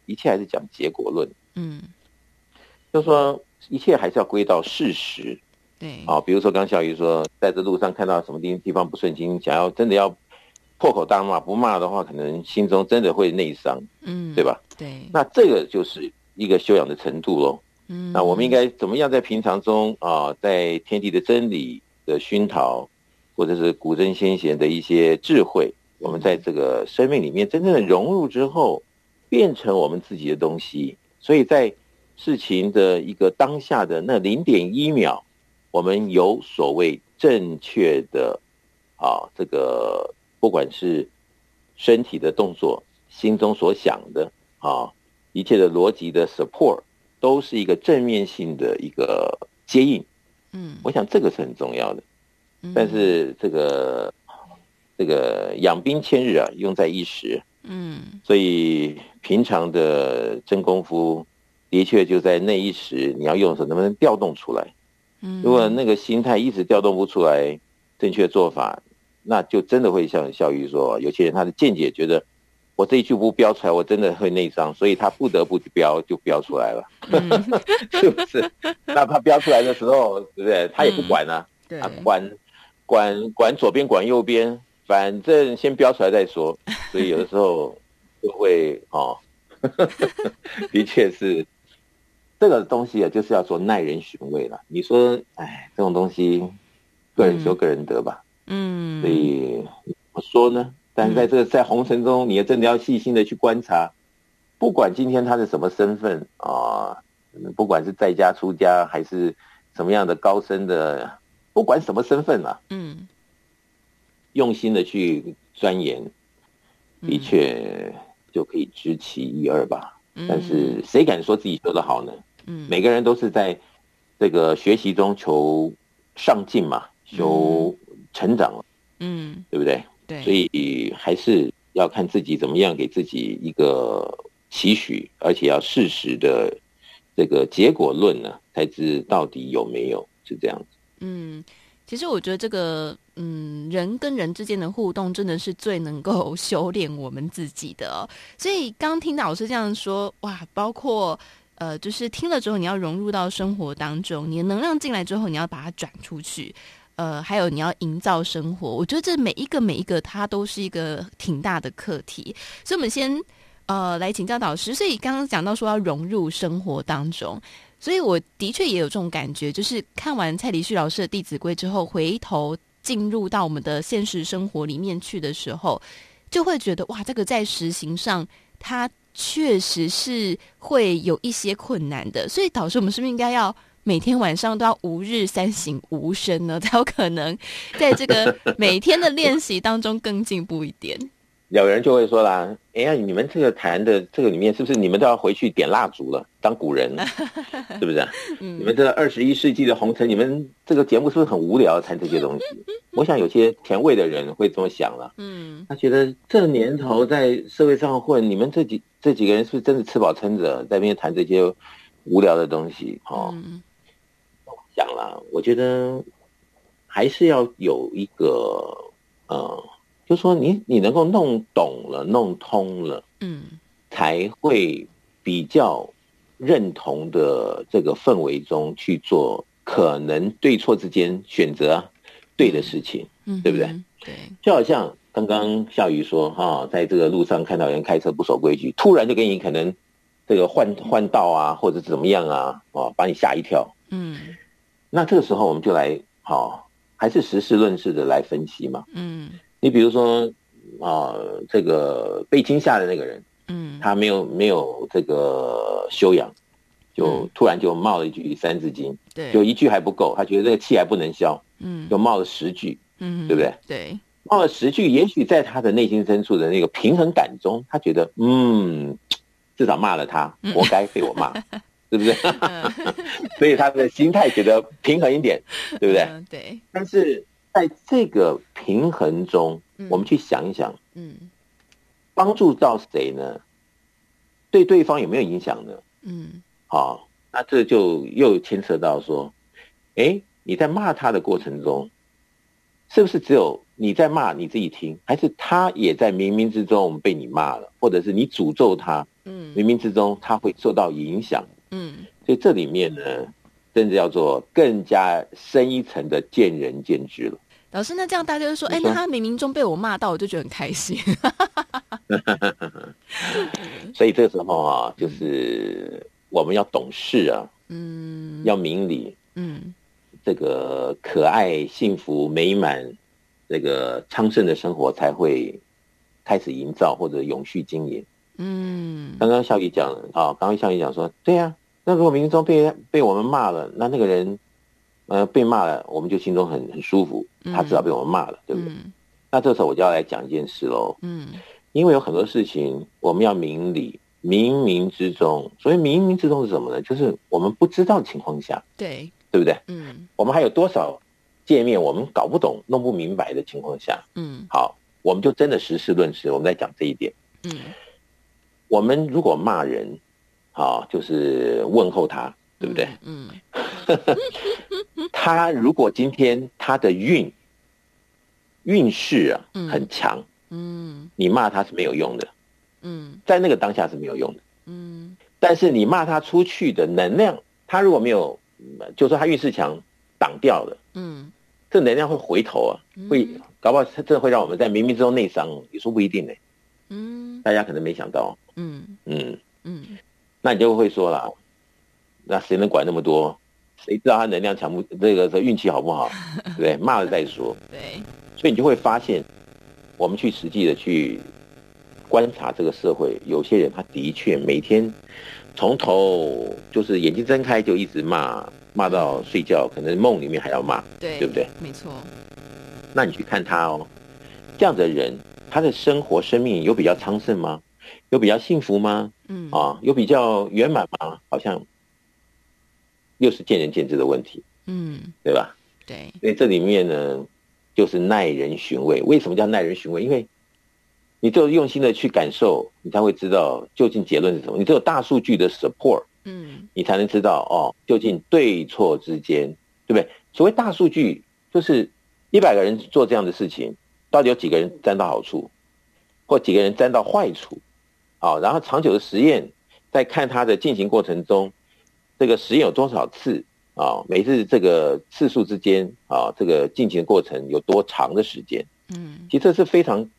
一切还是讲结果论。嗯。就说一切还是要归到事实。对。啊，比如说刚小鱼说，在这路上看到什么地地方不顺心，想要真的要破口大骂，不骂的话，可能心中真的会内伤。嗯。对吧？对。那这个就是一个修养的程度喽。嗯，那我们应该怎么样在平常中啊，在天地的真理的熏陶，或者是古真先贤的一些智慧，我们在这个生命里面真正的融入之后，变成我们自己的东西。所以在事情的一个当下的那零点一秒，我们有所谓正确的啊，这个不管是身体的动作、心中所想的啊，一切的逻辑的 support，都是一个正面性的一个接应。嗯，我想这个是很重要的。但是这个这个养兵千日啊，用在一时。嗯，所以平常的真功夫，的确就在那一时，你要用的时候能不能调动出来？嗯，如果那个心态一直调动不出来，正确做法，那就真的会像小玉说，有些人他的见解觉得，我这一句不标出来，我真的会内伤，所以他不得不标就标出来了，嗯、是不是？那他标出来的时候，对不对？他也不管啊，嗯、他管管管左边管右边，反正先标出来再说。所以有的时候就会哦，的确是这个东西啊，就是要说耐人寻味了。你说，哎，这种东西，个人修个人得吧。嗯，所以怎么说呢。但是在这个在红尘中，你也真的要细心的去观察，不管今天他是什么身份啊，不管是在家出家还是什么样的高深的，不管什么身份啊，嗯，用心的去钻研，的确就可以知其一二吧。但是谁敢说自己修得好呢？嗯，每个人都是在这个学习中求上进嘛，求成长，嗯，对不对？对，所以还是要看自己怎么样给自己一个期许，而且要适时的这个结果论呢，才知到底有没有是这样子。
嗯，其实我觉得这个嗯，人跟人之间的互动真的是最能够 修炼我们自己的。所以刚听到老师这样说，哇，包括呃，就是听了之后你要融入到生活当中，你的能量进来之后，你要把它转出去。呃，还有你要营造生活，我觉得这每一个每一个，它都是一个挺大的课题。所以，我们先呃来请教导师。所以刚刚讲到说要融入生活当中，所以我的确也有这种感觉，就是看完蔡礼旭老师的《弟子规》之后，回头进入到我们的现实生活里面去的时候，就会觉得哇，这个在实行上，它确实是会有一些困难的。所以，导致，我们是不是应该要？每天晚上都要吾日三省吾身呢，才有可能在这个每天的练习当中更进步一点。
有人就会说啦：“哎呀，你们这个谈的这个里面，是不是你们都要回去点蜡烛了，当古人了，是不是？嗯、你们这二十一世纪的红尘，你们这个节目是不是很无聊？谈这些东西？我想有些前卫的人会这么想了。嗯，他觉得这年头在社会上混，你们这几这几个人是不是真的吃饱撑着，在那边谈这些无聊的东西？哦。嗯”讲了，我觉得还是要有一个，呃，就说你你能够弄懂了、弄通了，嗯，才会比较认同的这个氛围中去做可能对错之间选择对的事情，嗯，对不对？对，就好像刚刚笑宇说，哈、哦，在这个路上看到人开车不守规矩，突然就给你可能这个换换道啊，或者怎么样啊，哦，把你吓一跳，嗯。那这个时候我们就来好、哦，还是实事论事的来分析嘛。嗯，你比如说啊、呃，这个被惊吓的那个人，嗯，他没有没有这个修养，就突然就冒了一句《三字经》，对，就一句还不够，他觉得这个气还不能消，嗯，就冒了十句，嗯，对不对？对，冒了十句，也许在他的内心深处的那个平衡感中，他觉得嗯，至少骂了他，活该被我骂。嗯是不对？所以他的心态觉得平衡一点，对不对？对。但是在这个平衡中，我们去想一想，嗯，帮助到谁呢？对对方有没有影响呢？嗯。好，那这就又牵扯到说，哎，你在骂他的过程中，是不是只有你在骂你自己听，还是他也在冥冥之中被你骂了，或者是你诅咒他？嗯，冥冥之中他会受到影响。嗯，所以这里面呢，真的叫做更加深一层的见仁见智了。
老师，那这样大家就说，哎，那他冥冥中被我骂到，我就觉得很开心。
所以这个时候啊，就是我们要懂事啊，嗯，要明理，嗯，这个可爱、幸福、美满、这个昌盛的生活才会开始营造或者永续经营。嗯，刚刚孝仪讲了啊，刚刚孝仪讲说，对呀、啊，那如果冥冥中被被我们骂了，那那个人呃被骂了，我们就心中很很舒服，他知道被我们骂了，对不对？嗯、那这时候我就要来讲一件事喽。嗯，因为有很多事情我们要明理，冥冥之中，所以冥冥之中是什么呢？就是我们不知道的情况下，
对，
对不对？
嗯，
我们还有多少界面我们搞不懂、弄不明白的情况下，
嗯，
好，我们就真的实事论事，我们在讲这一点，
嗯。
我们如果骂人，啊，就是问候他，对不对？
嗯。
他如果今天他的运运势啊很强，
嗯，
你骂他是没有用的，
嗯，
在那个当下是没有用的，
嗯。
但是你骂他出去的能量，他如果没有，就说他运势强挡掉了，
嗯，
这能量会回头啊，会搞不好他真的会让我们在冥冥之中内伤，也说不一定呢。
嗯，
大家可能没想到。
嗯。
嗯。
嗯，
那你就会说了，那谁能管那么多？谁知道他能量强不？这个这运气好不好？对，骂了再说。
对，
所以你就会发现，我们去实际的去观察这个社会，有些人他的确每天从头就是眼睛睁开就一直骂，骂到睡觉，可能梦里面还要骂，
对，
对不对？
没错。
那你去看他哦，这样的人，他的生活生命有比较昌盛吗？有比较幸福吗？
嗯
啊，有比较圆满吗？好像又是见仁见智的问题，
嗯，
对吧？
对，
所以这里面呢，就是耐人寻味。为什么叫耐人寻味？因为你只有用心的去感受，你才会知道究竟结论是什么。你只有大数据的 support，
嗯，
你才能知道哦，究竟对错之间，对不对？所谓大数据，就是一百个人做这样的事情，到底有几个人沾到好处，或几个人沾到坏处？啊，然后长久的实验，在看它的进行过程中，这个实验有多少次啊？每次这个次数之间啊，这个进行的过程有多长的时间？
嗯，
其实这是非常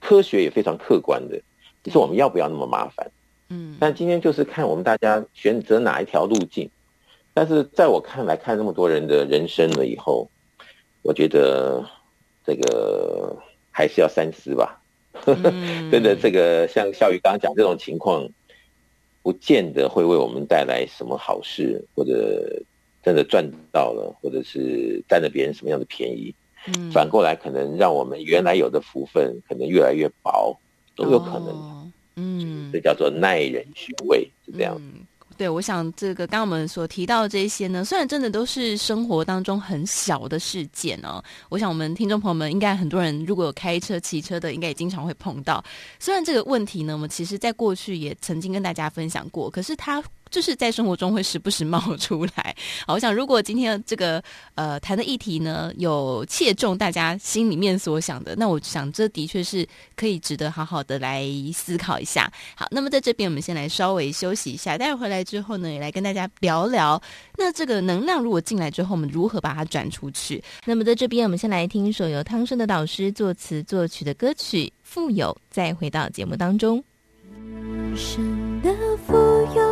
科学也非常客观的，只是我们要不要那么麻烦？
嗯，
但今天就是看我们大家选择哪一条路径。但是在我看来，看那么多人的人生了以后，我觉得这个还是要三思吧。真的，这个像笑宇刚刚讲这种情况，不见得会为我们带来什么好事，或者真的赚到了，或者是占了别人什么样的便宜。
嗯，
反过来可能让我们原来有的福分可能越来越薄，都有可能。
嗯，
这叫做耐人寻味，是这样。
嗯对，我想这个刚刚我们所提到的这些呢，虽然真的都是生活当中很小的事件哦，我想我们听众朋友们应该很多人如果有开车、骑车的，应该也经常会碰到。虽然这个问题呢，我们其实在过去也曾经跟大家分享过，可是它。就是在生活中会时不时冒出来。好，我想如果今天这个呃谈的议题呢，有切中大家心里面所想的，那我想这的确是可以值得好好的来思考一下。好，那么在这边我们先来稍微休息一下，待会回来之后呢，也来跟大家聊聊，那这个能量如果进来之后，我们如何把它转出去？那么在这边我们先来听一首由汤生的导师作词作曲的歌曲《富有》，再回到节目当中。
人生的富有。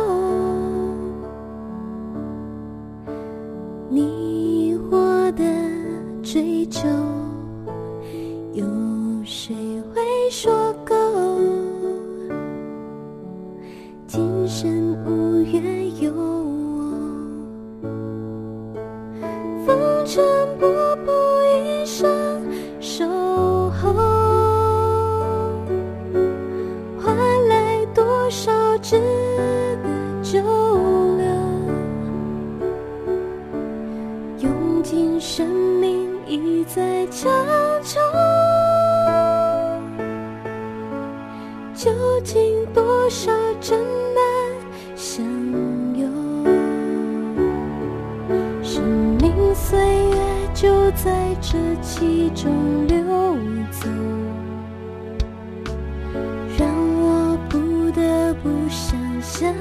你我的追求，有谁会说够？今生无缘有我，风尘仆仆一生守候，换来多少值得久？今生命已在强求，究竟多少真难相拥？生命岁月就在这其中流走，让我不得不想想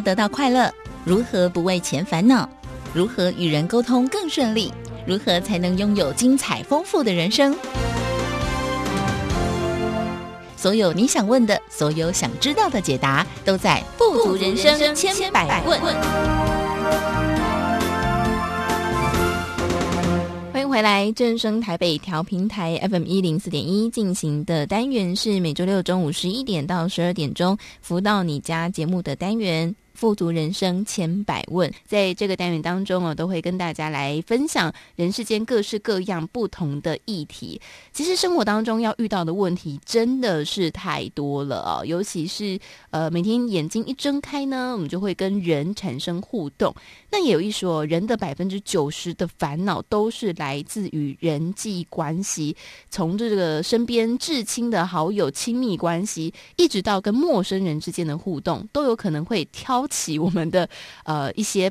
得到快乐？如何不为钱烦恼？如何与人沟通更顺利？如何才能拥有精彩丰富的人生？所有你想问的，所有想知道的解答，都在《富足人生千百问》。
欢迎回来，正声台北调频台 FM 一零四点一进行的单元是每周六中午十一点到十二点钟，福到你家节目的单元。富足人生千百问，在这个单元当中啊，都会跟大家来分享人世间各式各样不同的议题。其实生活当中要遇到的问题真的是太多了啊，尤其是呃，每天眼睛一睁开呢，我们就会跟人产生互动。那也有一说，人的百分之九十的烦恼都是来自于人际关系，从这个身边至亲的好友、亲密关系，一直到跟陌生人之间的互动，都有可能会挑起我们的呃一些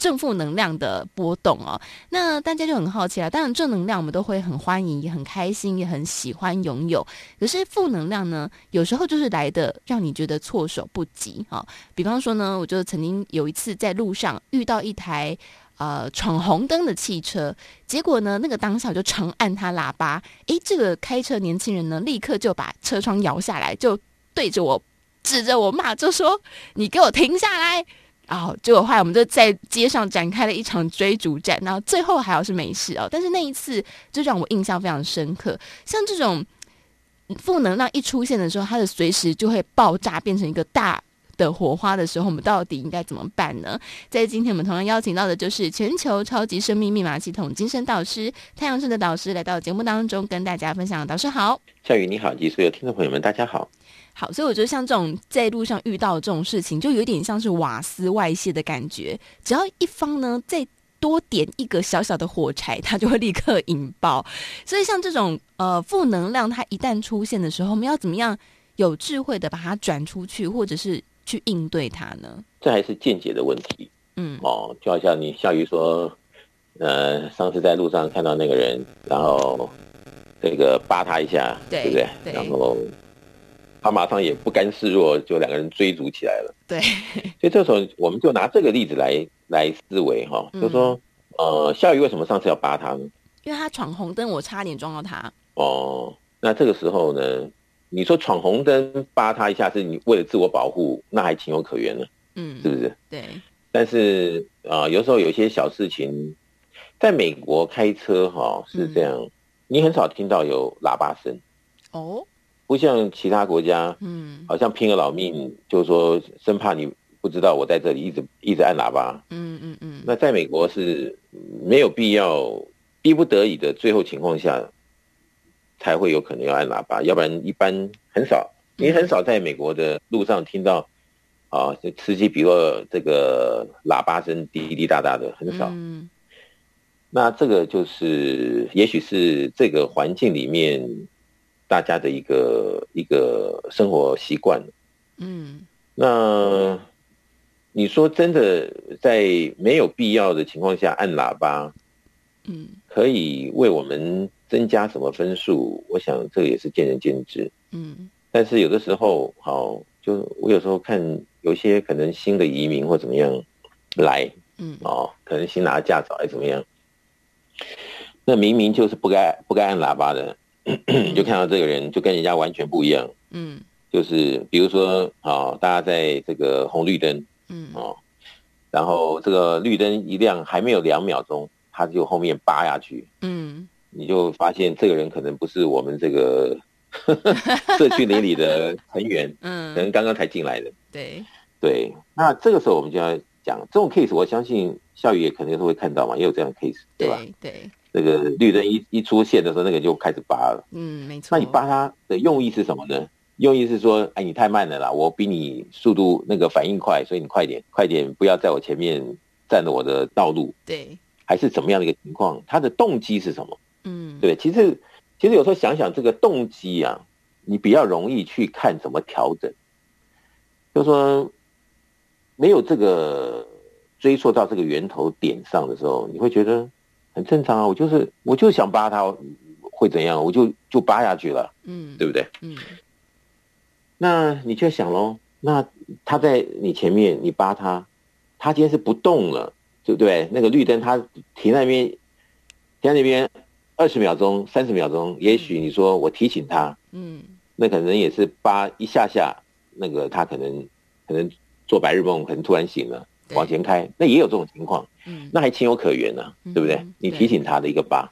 正负能量的波动哦，那大家就很好奇了。当然，正能量我们都会很欢迎，也很开心，也很喜欢拥有。可是负能量呢，有时候就是来的让你觉得措手不及啊。比方说呢，我就曾经有一次在路上遇到一台呃闯红灯的汽车，结果呢，那个当下就长按他喇叭，诶，这个开车年轻人呢，立刻就把车窗摇下来，就对着我。指着我骂，就说：“你给我停下来！”然后结果后来我们就在街上展开了一场追逐战。然后最后还好是没事哦，但是那一次就让我印象非常深刻。像这种负能量一出现的时候，它的随时就会爆炸，变成一个大的火花的时候，我们到底应该怎么办呢？在今天我们同样邀请到的就是全球超级生命密码系统精神导师太阳神的导师来到节目当中，跟大家分享。导师好，
夏雨你好，以及所有听众朋友们，大家好。
好，所以我觉得像这种在路上遇到的这种事情，就有点像是瓦斯外泄的感觉。只要一方呢再多点一个小小的火柴，它就会立刻引爆。所以像这种呃负能量，它一旦出现的时候，我们要怎么样有智慧的把它转出去，或者是去应对它呢？
这还是见解的问题。嗯，哦，就好像你夏瑜说，呃，上次在路上看到那个人，然后这个扒他一下，对，对不对？对，然后。他马上也不甘示弱，就两个人追逐起来了。
对，
所以这时候我们就拿这个例子来来思维哈，就说，呃，夏雨为什么上次要扒他呢？
因为他闯红灯，我差点撞到他。
哦，那这个时候呢，你说闯红灯扒他一下是你为了自我保护，那还情有可原呢。嗯，是不是？
对。
但是啊、呃，有时候有些小事情，在美国开车哈是这样，嗯、你很少听到有喇叭声。哦。不像其他国家，嗯，好像拼了老命，就是说生怕你不知道我在这里一直一直按喇叭，嗯嗯嗯。那在美国是没有必要，逼不得已的最后情况下，才会有可能要按喇叭，要不然一般很少。你很少在美国的路上听到，啊，此起彼落这个喇叭声滴滴答答的很少。嗯。那这个就是，也许是这个环境里面。大家的一个一个生活习惯，嗯，那你说真的，在没有必要的情况下按喇叭，嗯，可以为我们增加什么分数？我想这个也是见仁见智，嗯。但是有的时候，好，就我有时候看有些可能新的移民或怎么样来，嗯，哦，可能新拿驾照还怎么样，那明明就是不该不该按喇叭的。你就看到这个人就跟人家完全不一样，嗯，就是比如说啊，大家在这个红绿灯，嗯哦，然后这个绿灯一亮，还没有两秒钟，他就后面扒下去，嗯，你就发现这个人可能不是我们这个 社区邻里的成员，嗯，可能刚刚才进来的，
对
对，那这个时候我们就要讲这种 case，我相信校宇也肯定是会看到嘛，也有这样的 case，对吧？
对。
那个绿灯一一出现的时候，那个就开始扒了。
嗯，没错。
那你扒它的用意是什么呢？用意是说，哎，你太慢了啦，我比你速度那个反应快，所以你快点，快点，不要在我前面占了我的道路。
对。还
是怎么样的一个情况？他的动机是什么？嗯，对。其实，其实有时候想想这个动机啊，你比较容易去看怎么调整。就是说，没有这个追溯到这个源头点上的时候，你会觉得。很正常啊，我就是我就是想扒他，会怎样？我就就扒下去了，嗯，对不对？嗯，那你就想喽，那他在你前面，你扒他，他今天是不动了，对不对？那个绿灯他停在那边，停在那边二十秒钟、三十秒钟，也许你说我提醒他，嗯，那可能也是扒一下下，那个他可能可能做白日梦，可能突然醒了。往前开，那也有这种情况，嗯，那还情有可原呢，啊，对不对？你提醒他的一个疤，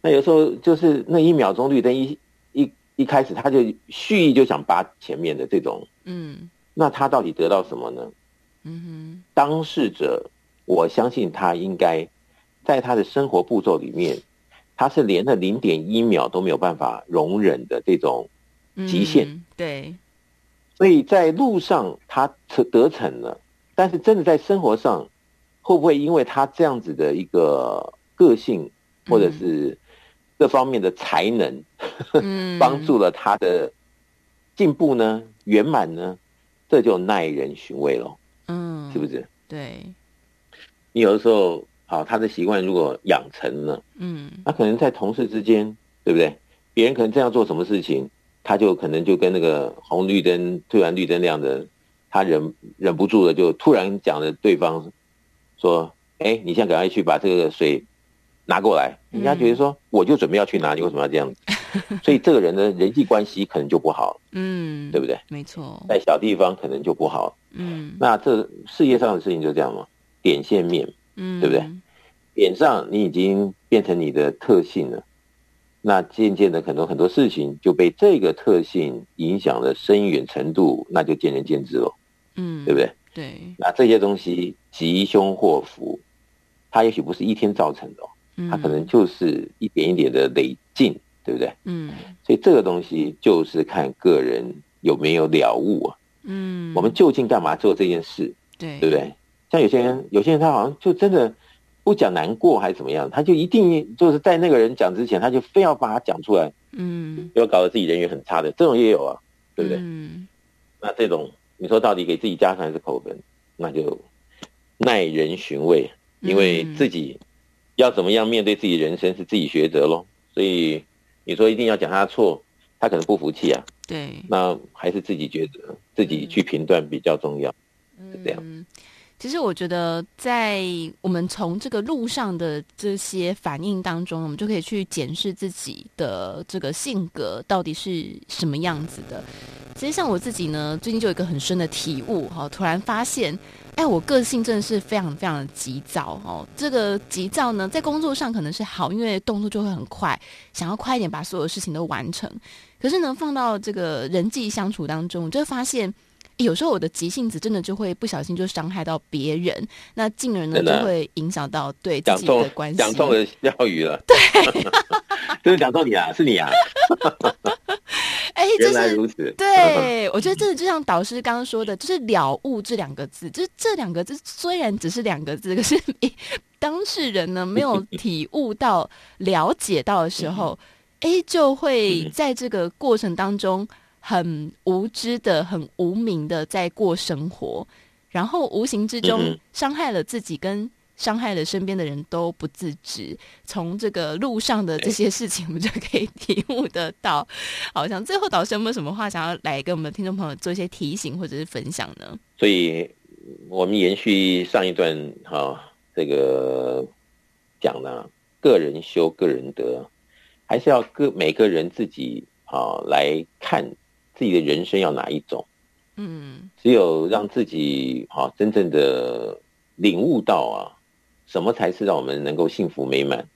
那有时候就是那一秒钟绿灯一一一开始，他就蓄意就想扒前面的这种，嗯，那他到底得到什么呢？嗯哼，当事者，我相信他应该在他的生活步骤里面，他是连那零点一秒都没有办法容忍的这种极限，
对，
所以在路上他得逞了。但是真的在生活上，会不会因为他这样子的一个个性，或者是各方面的才能，嗯，帮助了他的进步呢？圆满呢？这就耐人寻味了，嗯，是不是？
对。
你有的时候，好，他的习惯如果养成了，嗯，那可能在同事之间，对不对？别人可能这样做什么事情，他就可能就跟那个红绿灯突然绿灯那样的。他忍忍不住的，就突然讲了对方说：“哎，你现在赶快去把这个水拿过来。”人家觉得说：“我就准备要去拿，你为什么要这样子？”所以这个人的人际关系可能就不好，嗯，对不对？
没错，
在小地方可能就不好，嗯。那这世界上的事情就这样嘛，点线面，嗯，对不对？点上你已经变成你的特性了，那渐渐的可能很多事情就被这个特性影响了深远程度，那就见仁见智了。嗯，对不对？
对，
那这些东西吉凶祸福，它也许不是一天造成的，嗯，它可能就是一点一点的累进，对不对？嗯，所以这个东西就是看个人有没有了悟啊。嗯，我们究竟干嘛做这件事？
对，
对不对？像有些人，有些人他好像就真的不讲难过还是怎么样，他就一定就是在那个人讲之前，他就非要把它讲出来。嗯，要搞得自己人缘很差的，这种也有啊，对不对？嗯，那这种。你说到底给自己加分还是扣分？那就耐人寻味，因为自己要怎么样面对自己人生是自己抉择喽。所以你说一定要讲他错，他可能不服气啊。
对，
那还是自己抉择，自己去评断比较重要，是这样。
其实我觉得，在我们从这个路上的这些反应当中，我们就可以去检视自己的这个性格到底是什么样子的。其实像我自己呢，最近就有一个很深的体悟哈，突然发现，哎，我个性真的是非常非常的急躁哦。这个急躁呢，在工作上可能是好，因为动作就会很快，想要快一点把所有事情都完成。可是呢，放到这个人际相处当中，就会发现。有时候我的急性子真的就会不小心就伤害到别人，那进而呢就会影响到对自己的关系。
讲中了钓鱼了，
对，
真的讲中你啊，是你啊。
哎、欸，
原来如此。
对，我觉得这就像导师刚刚说的，就是了悟这两个字，就是这两个字虽然只是两个字，可是当事人呢没有体悟到、了解到的时候，哎、欸，就会在这个过程当中。很无知的、很无名的在过生活，然后无形之中伤害了自己，跟伤害了身边的人都不自知。从这个路上的这些事情，我们就可以体悟得到。好像最后导师有没有什么话想要来跟我们的听众朋友做一些提醒或者是分享呢？
所以，我们延续上一段哈、哦，这个讲了个人修个人得，还是要个每个人自己啊、哦、来看。自己的人生要哪一种？嗯，只有让自己啊真正的领悟到啊，什么才是让我们能够幸福美满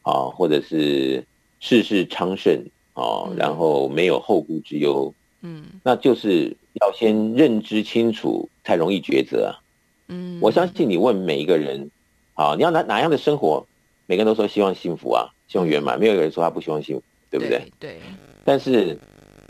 啊，或者是事事昌盛啊，然后没有后顾之忧。嗯，那就是要先认知清楚，才容易抉择啊。嗯，我相信你问每一个人啊，你要哪哪样的生活，每个人都说希望幸福啊，希望圆满，没有一个人说他不希望幸福，对不对？
对。对，
但是。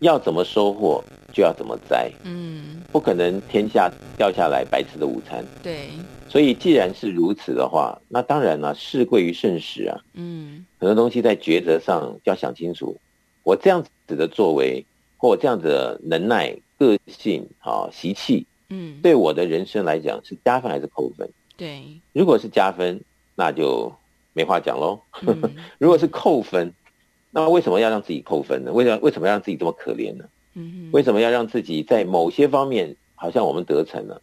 要怎么收获，就要怎么栽。嗯，不可能天下掉下来白吃的午餐。
对，
所以既然是如此的话，那当然了，事贵于慎始啊。嗯，很多东西在抉择上就要想清楚。我这样子的作为，或我这样子的能耐、个性、啊习气，嗯，对我的人生来讲是加分还是扣分？
对，
如果是加分，那就没话讲喽。嗯、如果是扣分。那为什么要让自己扣分呢？为什么为什么要让自己这么可怜呢？嗯，为什么要让自己在某些方面好像我们得逞了，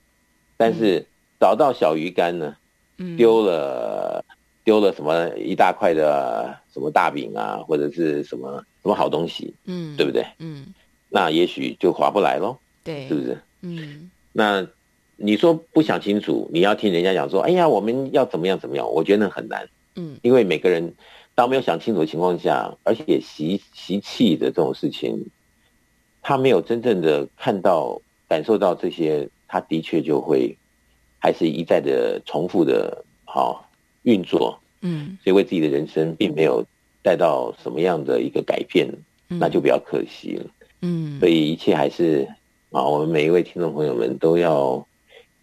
但是找到小鱼干呢？嗯丢了丢了什么一大块的什么大饼啊，或者是什么什么好东西？嗯，对不对？嗯，那也许就划不来喽。对，是不是？嗯，那你说不想清楚，你要听人家讲说，哎呀，我们要怎么样怎么样？我觉得那很难。嗯，因为每个人当没有想清楚的情况下，而且也习习气的这种事情。他没有真正的看到、感受到这些，他的确就会还是一再的重复的，好运作，嗯，所以为自己的人生并没有带到什么样的一个改变，那就比较可惜了，嗯，所以一切还是啊，我们每一位听众朋友们都要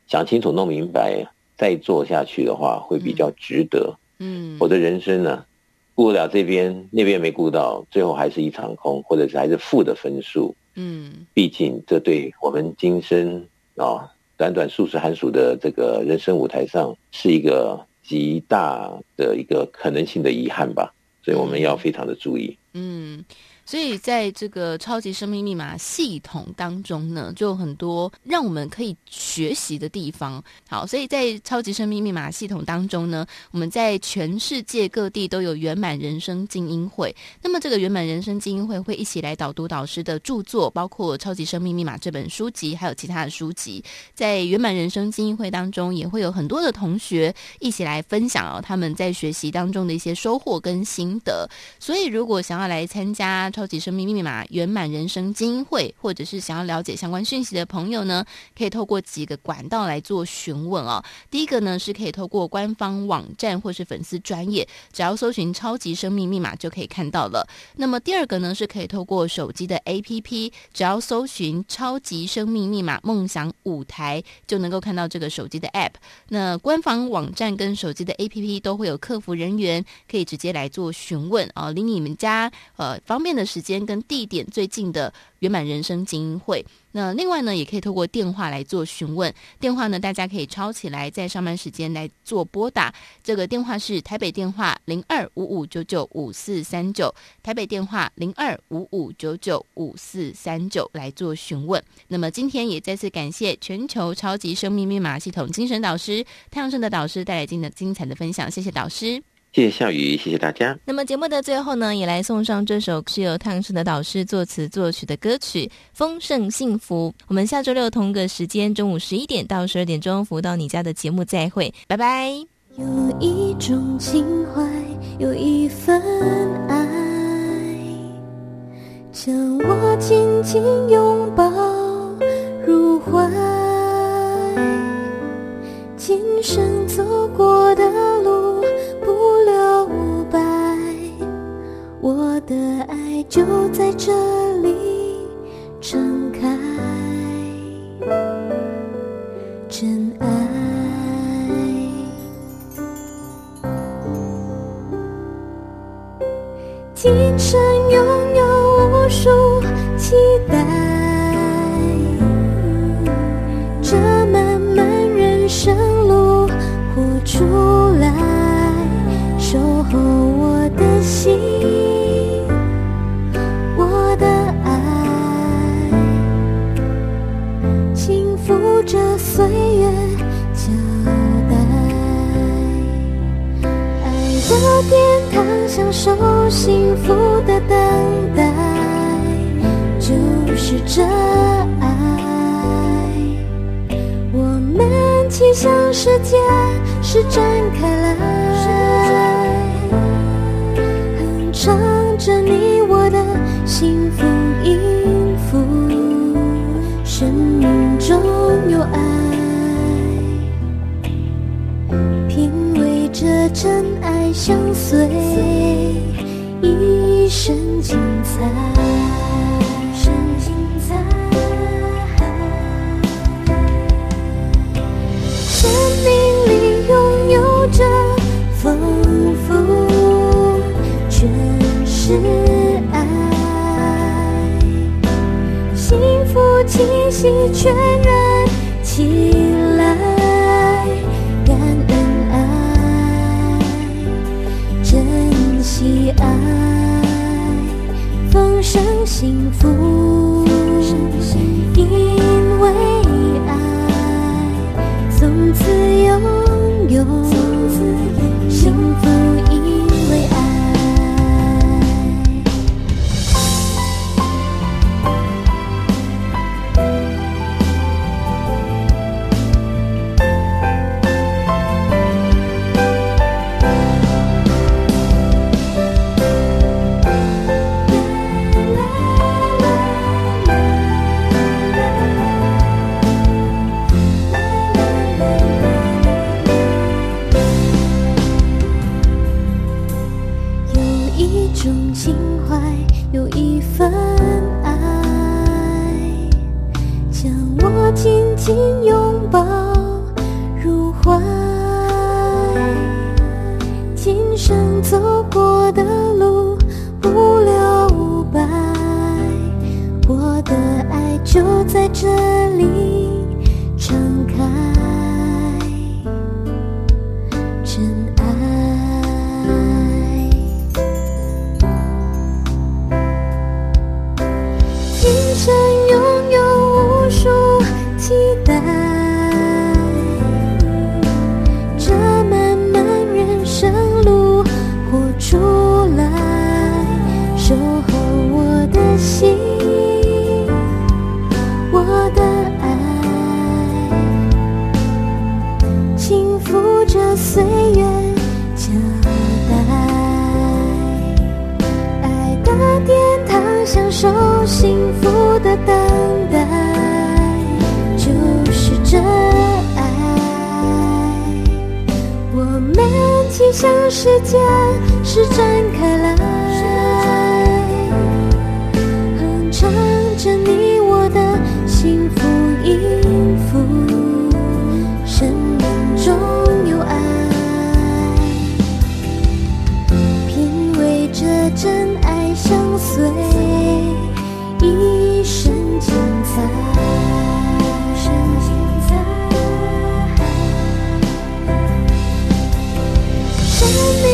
想清楚、弄明白，再做下去的话会比较值得，嗯，我的人生呢，顾得了这边，那边没顾到，最后还是一场空，或者是还是负的分数。嗯，毕竟这对我们今生啊，短短数十寒暑的这个人生舞台上，是一个极大的一个可能性的遗憾吧，所以我们要非常的注意。
嗯。所以，在这个超级生命密码系统当中呢，就有很多让我们可以学习的地方。好，所以在超级生命密码系统当中呢，我们在全世界各地都有圆满人生精英会。那么，这个圆满人生精英会会一起来导读导师的著作，包括《超级生命密码》这本书籍，还有其他的书籍。在圆满人生精英会当中，也会有很多的同学一起来分享哦，他们在学习当中的一些收获跟心得。所以，如果想要来参加，超超级生命密码圆满人生精英会，或者是想要了解相关讯息的朋友呢，可以透过几个管道来做询问哦。第一个呢，是可以透过官方网站或是粉丝专业，只要搜寻“超级生命密码”就可以看到了。那么第二个呢，是可以透过手机的 APP，只要搜寻“超级生命密码梦想舞台”，就能够看到这个手机的 App。那官方网站跟手机的 APP 都会有客服人员可以直接来做询问哦，离你们家呃方便的。时间跟地点最近的圆满人生精英会，那另外呢，也可以透过电话来做询问。电话呢，大家可以抄起来，在上班时间来做拨打。这个电话是台北电话零二五五九九五四三九，台北电话零二五五九九五四三九来做询问。那么今天也再次感谢全球超级生命密码系统精神导师太阳盛的导师带来今的精彩的分享，谢谢导师。
谢谢笑宇，谢谢大家。
那么节目的最后呢，也来送上这首是由太阳盛德导师作词作曲的歌曲《丰盛幸福》。我们下周六同个时间，中午十一点到十二点钟，福到你家的节目再会，拜拜。
有一种情怀，有一份爱，将我紧紧拥抱入怀，今生走过的我的爱就在这里盛开，真爱。今生有幸福的等待，就是这爱。我们气象世界施展开来，哼唱着你我的幸福音符，生命中。有爱，品味着真爱相随，在深心，在生命里拥有着丰富，全是爱，幸福气息全然。生幸